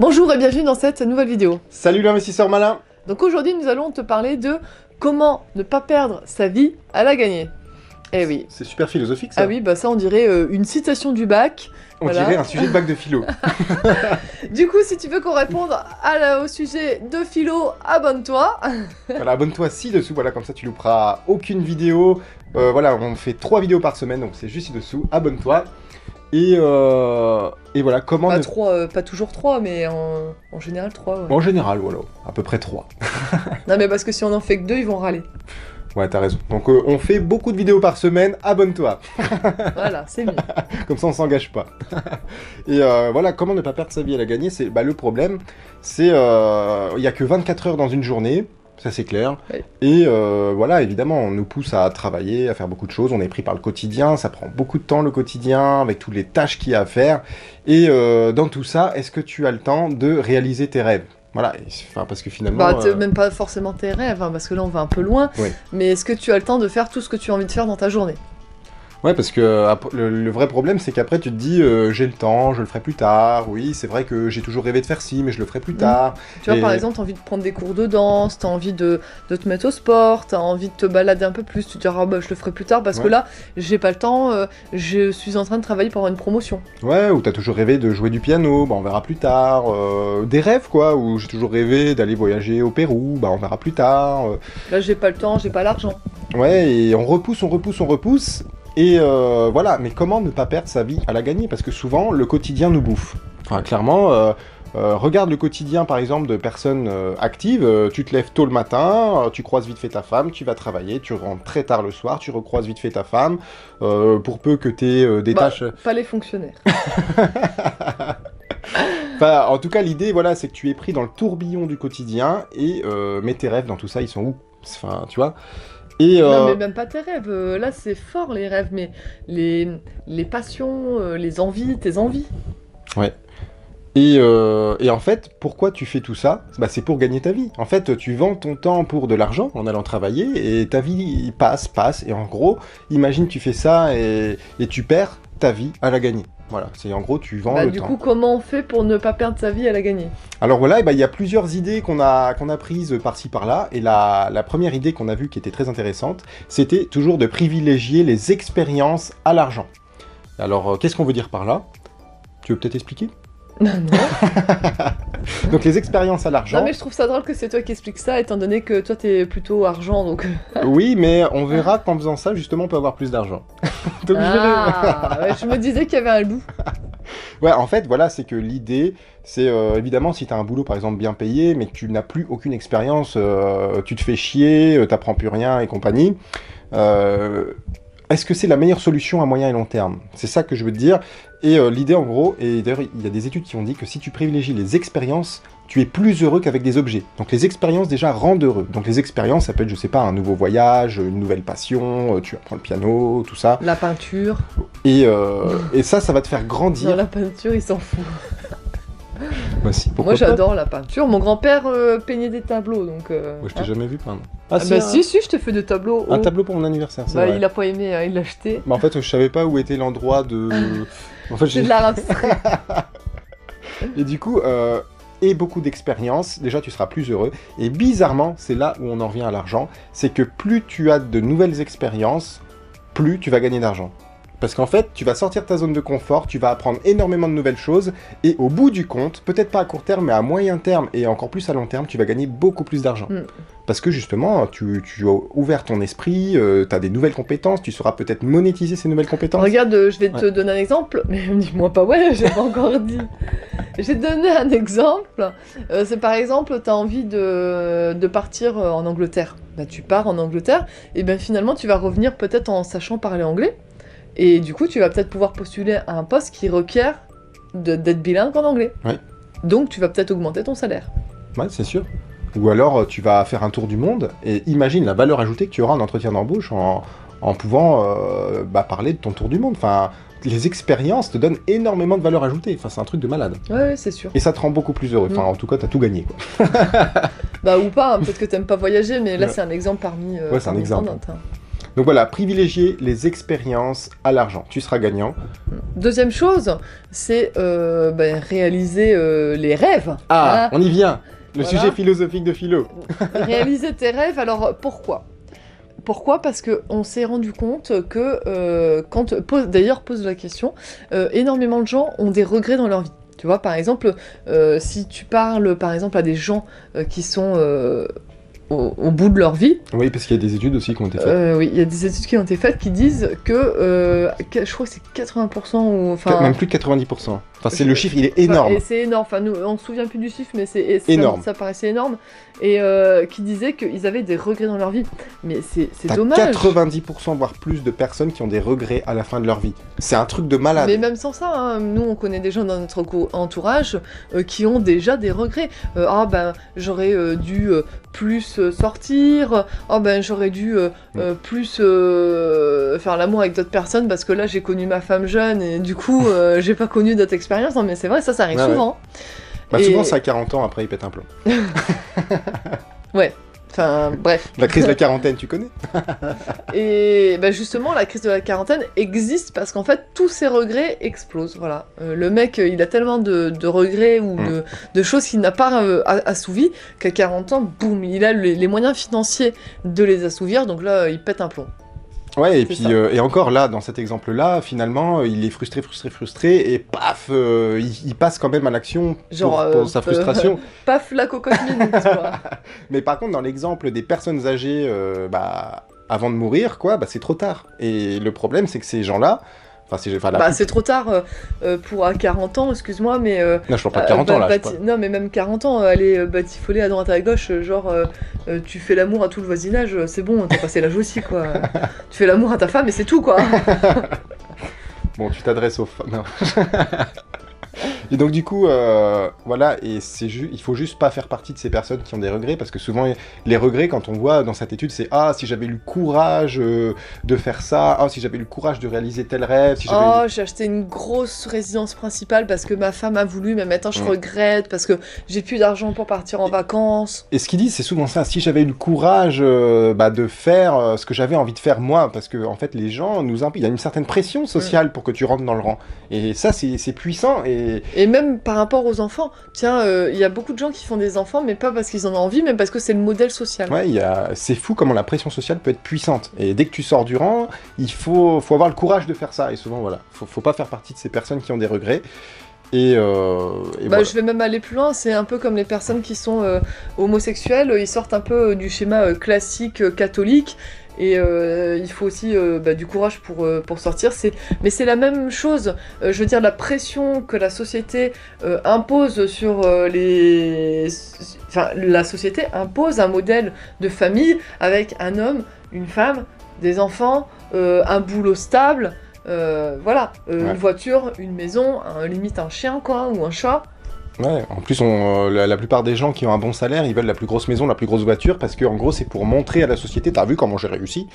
Bonjour et bienvenue dans cette nouvelle vidéo. Salut l'investisseur malin Donc aujourd'hui nous allons te parler de comment ne pas perdre sa vie à la gagner. Eh oui. C'est super philosophique ça. Ah oui, bah ça on dirait euh, une citation du bac. On voilà. dirait un sujet de bac de philo. Du coup, si tu veux qu'on réponde à la- au sujet de philo, abonne-toi. voilà, abonne-toi ci-dessous, voilà, comme ça tu louperas aucune vidéo. Euh, voilà, on fait trois vidéos par semaine, donc c'est juste ci-dessous, abonne-toi. Et, euh, et voilà, comment... Pas ne- trois, euh, pas toujours trois, mais en, en général trois. ouais. En général, voilà, à peu près trois. Non mais parce que si on en fait que deux, ils vont râler. Ouais, t'as raison. Donc euh, on fait beaucoup de vidéos par semaine, abonne-toi. Voilà, c'est mieux. Comme ça on s'engage pas. et euh, voilà, comment ne pas perdre sa vie à la gagner, c'est bah, le problème, c'est euh, il y a que 24 heures dans une journée, ça c'est clair. Ouais. Et euh, voilà, évidemment, on nous pousse à travailler, à faire beaucoup de choses, on est pris par le quotidien, ça prend beaucoup de temps le quotidien, avec toutes les tâches qu'il y a à faire. Et euh, dans tout ça, est-ce que tu as le temps de réaliser tes rêves? Voilà, enfin, parce que finalement... Bah, euh, même pas forcément tes rêves, hein, parce que là on va un peu loin. Oui. Mais est-ce que tu as le temps de faire tout ce que tu as envie de faire dans ta journée? Ouais, parce que euh, le, vrai problème, c'est qu'après, tu te dis, euh, j'ai le temps, je le ferai plus tard. Oui, c'est vrai que j'ai toujours rêvé de faire ci, mais je le ferai plus Mhm. tard. Tu vois, Et- par exemple, t'as envie de prendre des cours de danse, t'as envie de, de te mettre au sport, t'as envie de te balader un peu plus, tu te dis, ah bah je le ferai plus tard parce que là, j'ai pas le temps, euh, je suis en train de travailler pour avoir une promotion. Ouais, ou t'as toujours rêvé de jouer du piano, bah on verra plus tard. Euh, des rêves, quoi, où j'ai toujours rêvé d'aller voyager au Pérou, bah on verra plus tard. Là, j'ai pas le temps, j'ai pas l'argent. ouais, et on repousse, on repousse, on repousse. Et euh, voilà, mais comment ne pas perdre sa vie à la gagner? Parce que souvent, le quotidien nous bouffe. Enfin, clairement, euh, euh, regarde le quotidien, par exemple, de personnes actives. Tu te lèves tôt le matin, tu croises vite fait ta femme, tu vas travailler, tu rentres très tard le soir, tu recroises vite fait ta femme. Pour peu que tu aies des Bah, tâches... Pas les fonctionnaires. Enfin, en tout cas, l'idée, voilà, c'est que tu es pris dans le tourbillon du quotidien et mais tes rêves dans tout ça, ils sont où? Enfin, tu vois? Et Non, euh, mais même pas tes rêves. euh, Là, c'est fort les rêves, mais les, les passions, euh, les envies, tes envies. et, euh, et en fait, pourquoi tu fais tout ça? Bah, C'est pour gagner ta vie. En fait, tu vends ton temps pour de l'argent en allant travailler et ta vie passe, passe. Et en gros, imagine tu fais ça et, et tu perds ta vie à la gagner. Voilà, c'est en gros, tu vends Bah, le du temps. coup, comment on fait pour ne pas perdre sa vie à la gagner? Alors voilà, eh ben, il y a plusieurs idées qu'on a, qu'on a prises par-ci par-là, et la, la première idée qu'on a vue qui était très intéressante, c'était toujours de privilégier les expériences à l'argent. Alors, euh, qu'est-ce qu'on veut dire par là? Tu veux peut-être expliquer? Non, non. Donc les expériences à l'argent, Non mais je trouve ça drôle que c'est toi qui expliques ça, étant donné que toi t'es plutôt argent, donc... oui, mais on verra qu'en faisant ça, justement, on peut avoir plus d'argent. Ah, ouais, je me disais qu'il y avait un loup. Ouais, en fait, voilà, c'est que l'idée, c'est euh, évidemment si tu as un boulot par exemple bien payé, mais que tu n'as plus aucune expérience, euh, tu te fais chier, euh, t'apprends plus rien et compagnie. euh, est-ce que c'est la meilleure solution à moyen et long terme? C'est ça que je veux te dire. Et euh, l'idée en gros, et d'ailleurs il y a des études qui ont dit que si tu privilégies les expériences, tu es plus heureux qu'avec des objets. Donc les expériences déjà rendent heureux. Donc les expériences, ça peut être, je sais pas, un nouveau voyage, une nouvelle passion, euh, tu apprends le piano, tout ça. La peinture. Et, euh, et ça, ça va te faire grandir. Non, la peinture, il s'en fout. Bah si, Moi j'adore la peinture. Mon grand-père euh, peignait des tableaux, donc... Moi, je t'ai hein. jamais vu peindre. Ah, bah un- si, si, je te fais des tableaux. Un oh. tableau pour mon anniversaire, c'est Bah vrai. il a pas aimé, hein, il l'a acheté. Mais en fait, je savais pas où était l'endroit de. En fait, j'ai. de l'art. Et du coup, euh, et beaucoup d'expérience, déjà tu seras plus heureux. Et bizarrement, c'est là où on en revient à l'argent, c'est que plus tu as de nouvelles expériences, plus tu vas gagner d'argent. Parce qu'en fait, tu vas sortir de ta zone de confort, tu vas apprendre énormément de nouvelles choses, et au bout du compte, peut-être pas à court terme, mais à moyen terme, et encore plus à long terme, tu vas gagner beaucoup plus d'argent. Mm. Parce que justement, tu, tu as ouvert ton esprit, tu as des nouvelles compétences, tu sauras peut-être monétiser ces nouvelles compétences. Regarde, euh, je vais te donner un exemple. Mais dis-moi pas ouais, j'ai pas encore dit. J'ai donné un exemple. Euh, c'est par exemple, tu as envie de, de partir euh, en Angleterre. Bah, tu pars en Angleterre, et ben finalement, tu vas revenir peut-être en sachant parler anglais. Et du coup, tu vas peut-être pouvoir postuler à un poste qui requiert d'être bilingue en anglais. Ouais. Donc, tu vas peut-être augmenter ton salaire. Ouais, c'est sûr. Ou alors euh, tu vas faire un tour du monde et imagine la valeur ajoutée que tu auras en entretien d'embauche en, en pouvant euh, bah, parler de ton tour du monde. Enfin, les expériences te donnent énormément de valeur ajoutée. Enfin, c'est un truc de malade. Ouais, ouais, c'est sûr. Et ça te rend beaucoup plus heureux. Enfin, Mm. en tout cas, t'as tout gagné. Quoi. Bah, ou pas, hein, peut-être que t'aimes pas voyager, mais là, Ouais. c'est un exemple parmi. euh, Ouais, c'est un exemple. hein. Donc voilà, privilégier les expériences à l'argent. Tu seras gagnant. Deuxième chose, c'est euh, ben, réaliser euh, les rêves. Ah, on y vient. Le Voilà. sujet philosophique de philo. réaliser tes rêves. Alors pourquoi? Pourquoi? Parce que on s'est rendu compte que euh, quand pose d'ailleurs pose la question, euh, énormément de gens ont des regrets dans leur vie. Tu vois, par exemple, euh, si tu parles par exemple à des gens qui sont au, au bout de leur vie, Oui, parce qu'il y a des études aussi qui ont été faites. euh, oui, il y a des études qui ont été faites qui disent que euh, je crois que c'est 80% ou enfin Même plus de 90%. Enfin, c'est le chiffre, il est Enfin, énorme. et c'est énorme. Enfin, nous, on se souvient plus du chiffre, mais c'est ça- Énorme. Ça, paraissait énorme. Et euh, qui disait qu'ils avaient des regrets dans leur vie. Mais c'est dommage. 90% voire plus de personnes qui ont des regrets à la fin de leur vie. C'est un truc de malade. Mais même sans ça, hein, nous on connaît des gens dans notre entourage euh, qui ont déjà des regrets. Ah ben j'aurais dû plus euh, sortir. Ah ben j'aurais dû euh, euh, plus euh, faire l'amour avec d'autres personnes parce que là j'ai connu ma femme jeune et du coup j'ai pas connu d'autres expériences. Non mais c'est vrai, ça ça arrive Ouais, ouais. souvent. Bah, Et- souvent, c'est à 40 ans, après, il pète un plomb. Enfin bref. La crise de la quarantaine, tu connais Et bah justement, la crise de la quarantaine existe parce qu'en fait, tous ces regrets explosent. Voilà. Euh, le mec, euh, il a tellement de, de regrets ou Mm. de, de choses qu'il n'a pas euh, assouvies qu'à 40 ans, boum, il a les, les moyens financiers de les assouvir. Donc là, il pète un plomb. Ouais, et puis euh, et encore là, dans cet exemple-là, finalement, euh, il est frustré, frustré, frustré, et paf, euh, il, il passe quand même à l'action pour, euh, pour sa euh, frustration. Paf, la cocotte minute, tu vois. Mais par contre, dans l'exemple des personnes âgées, euh, bah, avant de mourir, quoi, bah, c'est trop tard. Et le problème, c'est que ces gens-là, enfin, Bah, c'est trop tard euh, euh, pour à 40 ans, excuse-moi, mais. euh, non, je parle pas de Euh, 40 ans là. bati- Non, mais même 40 ans, aller batifoler à droite à gauche, genre tu fais l'amour à tout le voisinage, c'est bon, t'as passé l'âge aussi, quoi. tu fais l'amour à ta femme et c'est tout, quoi. Bon, tu t'adresses aux femmes. Et donc du coup, euh, voilà, et c'est il faut juste pas faire partie de ces personnes qui ont des regrets, parce que souvent les regrets, quand on voit dans cette étude, c'est ah si j'avais eu le courage euh, de faire ça, ah si j'avais eu le courage de réaliser tel rêve, si j'avais eu- Oh, j'ai acheté une grosse résidence principale parce que ma femme a voulu, mais maintenant je Mm. regrette parce que j'ai plus d'argent pour partir en vacances. Et ce qu'ils disent, c'est souvent ça. Si j'avais eu le courage euh, bah, de faire euh, ce que j'avais envie de faire moi, parce que en fait, les gens nous imp- il y a une certaine pression sociale pour que tu rentres dans le rang. Et ça, c'est c'est puissant. Et Et même par rapport aux enfants, tiens, euh, il y a beaucoup de gens qui font des enfants, mais pas parce qu'ils en ont envie, mais parce que c'est le modèle social. ouais, c'est fou comment la pression sociale peut être puissante. Et dès que tu sors du rang, il faut, faut avoir le courage de faire ça. Et souvent, voilà, faut, faut pas faire partie de ces personnes qui ont des regrets. Et, euh, et Bah, voilà. Je vais même aller plus loin, c'est un peu comme les personnes qui sont euh, homosexuelles, ils sortent un peu euh, du schéma classique catholique. Et il faut aussi bah, du courage pour, pour sortir. Mais c'est la même chose. Je veux dire, la pression que la société impose sur les. Enfin, la société impose un modèle de famille avec un homme, une femme, des enfants, un boulot stable. Euh, voilà, Euh, Ouais. une voiture, une maison, un- limite un chien quoi, ou un chat. Ouais, en plus, on, euh, la, la plupart des gens qui ont un bon salaire, ils veulent la plus grosse maison, la plus grosse voiture, parce que en gros, c'est pour montrer à la société, t'as vu comment j'ai réussi?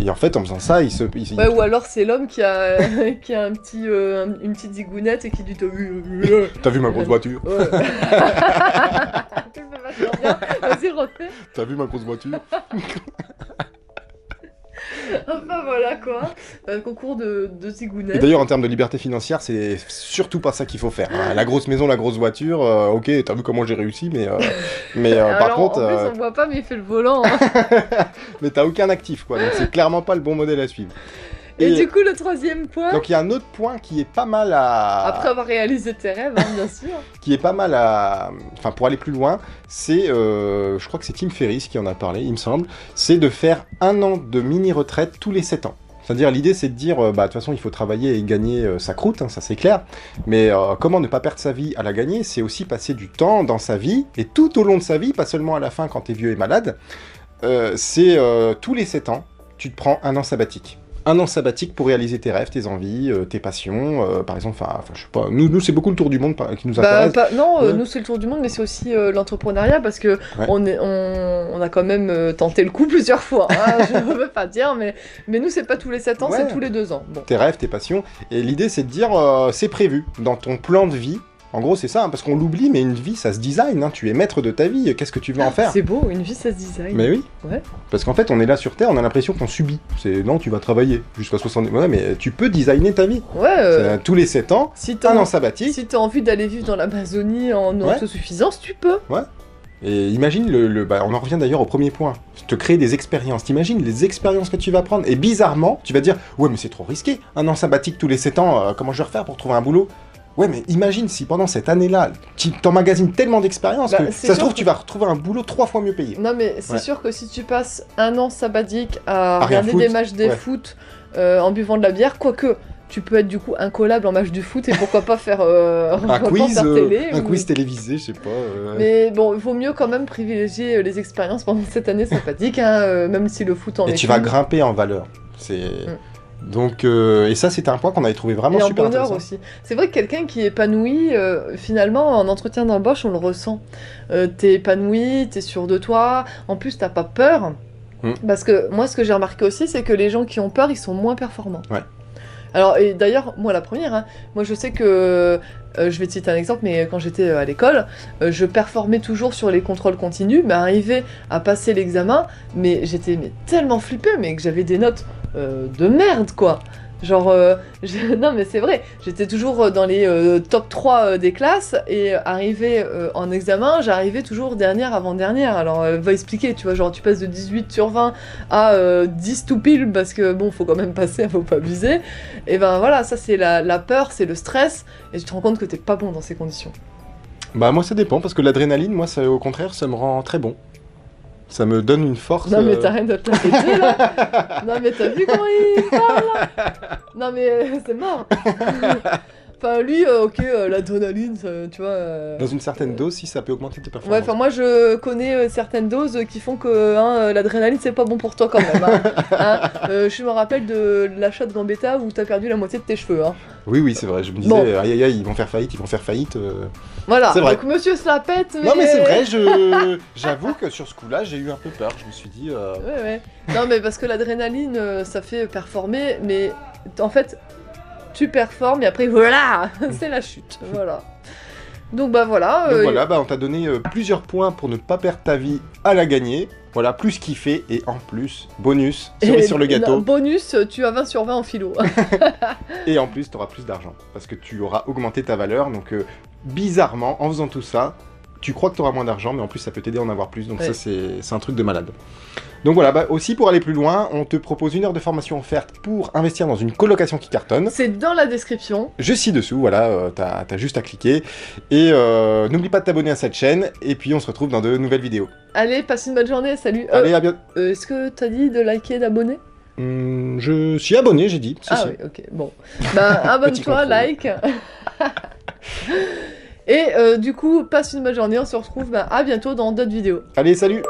Et en fait, en faisant ça, ils se. ils- Ouais, ou alors c'est l'homme qui a, qui a un petit, euh, un- une petite zigounette et qui dit T'as vu euh, T'as vu ma grosse voiture? Ouais. Vas-y, refais. T'as vu ma grosse voiture? Enfin voilà quoi. Un concours de, de Et d'ailleurs, en termes de liberté financière, c'est surtout pas ça qu'il faut faire. hein. La grosse maison, la grosse voiture, euh, ok, t'as vu comment j'ai réussi, mais, euh, mais euh, Alors, par contre, en plus, euh, on voit pas, mais il fait le volant. hein. mais t'as aucun actif, quoi. Donc c'est clairement pas le bon modèle à suivre. Et, Et- du coup, le troisième point, Donc il y a un autre point qui est pas mal à. après avoir réalisé tes rêves, hein, bien sûr. qui est pas mal à. Enfin, pour aller plus loin, c'est. euh, je crois que c'est Tim Ferriss qui en a parlé, il me semble. C'est de faire un an de mini-retraite tous les 7 ans. C'est-à-dire, l'idée, c'est de dire, euh, bah, de toute façon, il faut travailler et gagner euh, sa croûte, hein, ça c'est clair. Mais euh, comment ne pas perdre sa vie à la gagner? C'est aussi passer du temps dans sa vie, et tout au long de sa vie, pas seulement à la fin quand t'es vieux et malade. C'est tous les 7 ans, tu te prends un an sabbatique. Un an sabbatique pour réaliser tes rêves, tes envies, euh, tes passions. euh, par exemple, enfin, je sais pas. Nous, nous c'est beaucoup le tour du monde par- qui nous Bah, intéresse. pas- non, euh, Ouais. nous c'est le tour du monde, mais c'est aussi l'entrepreneuriat parce que Ouais. on, est, on, on a quand même tenté le coup plusieurs fois. hein, je ne veux pas dire, mais, mais nous c'est pas tous les 7 ans, Ouais. c'est tous les 2 ans. Bon. tes rêves, tes passions. Et l'idée, c'est de dire, c'est prévu dans ton plan de vie. En gros, c'est ça, hein, parce qu'on l'oublie, mais une vie, ça se design. hein. Tu es maître de ta vie. Qu'est-ce que tu veux en faire? C'est beau, une vie ça se design. Mais oui. Ouais. Parce qu'en fait, on est là sur Terre, on a l'impression qu'on subit. C'est non, tu vas travailler jusqu'à 70. Ouais, mais tu peux designer ta vie. Ouais, euh, C'est, tous les 7 ans, si un an sabbatique. si t'as envie d'aller vivre dans l'Amazonie en Ouais. autosuffisance, tu peux. Et imagine le, le- bah, on en revient d'ailleurs au premier point. Te créer des expériences. T'imagines les expériences que tu vas prendre. Et bizarrement, tu vas dire, ouais, mais c'est trop risqué. Un an sabbatique tous les 7 ans, euh, comment je vais refaire pour trouver un boulot? Ouais, mais imagine si pendant cette année-là, tu t'emmagasines tellement d'expériences Bah, que ça se trouve, que- tu vas retrouver un boulot trois fois mieux payé. Non, mais c'est Ouais. sûr que si tu passes un an sabbatique à, regarder des matchs de ouais. foot euh, en buvant de la bière, quoique tu peux être du coup incollable en match de foot et pourquoi pas faire euh, Un quiz, euh, télé. ou- quiz télévisé, je sais pas. euh, Mais bon, il vaut mieux quand même privilégier les expériences pendant cette année sympathique, hein, même si le foot en Et est tu vas grimper en valeur. C'est donc euh, et ça c'était un point qu'on avait trouvé vraiment Et super bonheur intéressant. aussi. C'est vrai que quelqu'un qui est épanoui, euh, finalement, en entretien d'embauche, on le ressent. Euh, t'es épanoui, t'es sûr de toi, en plus t'as pas peur. Hmm. Parce que moi, ce que j'ai remarqué aussi, c'est que les gens qui ont peur, ils sont moins performants. Ouais. Alors, et d'ailleurs, moi la première, hein, moi je sais que, euh, je vais te citer un exemple, mais quand j'étais euh, à l'école, euh, je performais toujours sur les contrôles continus, mais arrivé à passer l'examen, mais j'étais tellement flippée, mais que j'avais des notes de merde, quoi. Genre, euh, je- non mais c'est vrai, j'étais toujours dans les euh, top 3 euh, des classes, et arrivé euh, en examen, j'arrivais toujours dernière avant-dernière. Alors, euh, va expliquer, tu vois, genre tu passes de 18 sur 20 à euh, 10 tout pile, parce que bon, faut quand même passer, faut pas abuser. Et ben voilà, ça c'est la, la peur, c'est le stress, et tu te rends compte que t'es pas bon dans ces conditions. Bah moi ça dépend parce que l'adrénaline, moi ça au contraire, ça me rend très bon. Ça me donne une force. Non mais euh, t'as rien de te la péter là Non mais t'as vu comment il parle là Non mais euh, c'est mort Enfin lui, euh, ok, euh, l'adrénaline, ça, tu vois... Dans une certaine dose, si ça peut augmenter tes Ouais, performances. enfin moi je connais certaines doses qui font que hein, l'adrénaline c'est pas bon pour toi quand même. hein. Hein, je me rappelle de l'achat de Gambetta où t'as perdu la moitié de tes cheveux. Hein. Oui, oui, c'est vrai. Je me disais, Bon. aïe aïe aïe, ils vont faire faillite, ils vont faire faillite. euh. Voilà, C'est vrai. donc monsieur se la pète mais... Non, mais c'est vrai, je... j'avoue que sur ce coup-là, j'ai eu un peu peur. Je me suis dit, euh, Ouais, ouais. Non, mais parce que l'adrénaline, euh, ça fait performer, mais en fait, tu performes et après, voilà, c'est la chute. Voilà. Donc, bah voilà. Donc euh, voilà, bah, on t'a donné plusieurs points pour ne pas perdre ta vie à la gagner. Voilà, plus kiffer et en plus, bonus, cerise sur le gâteau. bonus, tu as 20 sur 20 en philo. Et en plus, tu auras plus d'argent parce que tu auras augmenté ta valeur. Donc, euh, bizarrement, en faisant tout ça, tu crois que tu auras moins d'argent, mais en plus, ça peut t'aider à en avoir plus. Donc, Ouais. ça, c'est un truc de malade. Donc voilà, bah, aussi pour aller plus loin, on te propose une heure de formation offerte pour investir dans une colocation qui cartonne. c'est dans la description. Je ci-dessous, voilà, euh, t'as as juste à cliquer. Et euh, n'oublie pas de t'abonner à cette chaîne. Et puis, on se retrouve dans de nouvelles vidéos. Allez, passe une bonne journée, salut. Euh, Allez, à bientôt. euh, Est-ce que t'as dit de liker et d'abonner? Hum, je suis abonné, j'ai dit. Si, Ah si. oui, ok, bon. Bah, abonne-toi, like. et euh, du coup, passe une bonne journée, on se retrouve bah, à bientôt dans d'autres vidéos. Allez, salut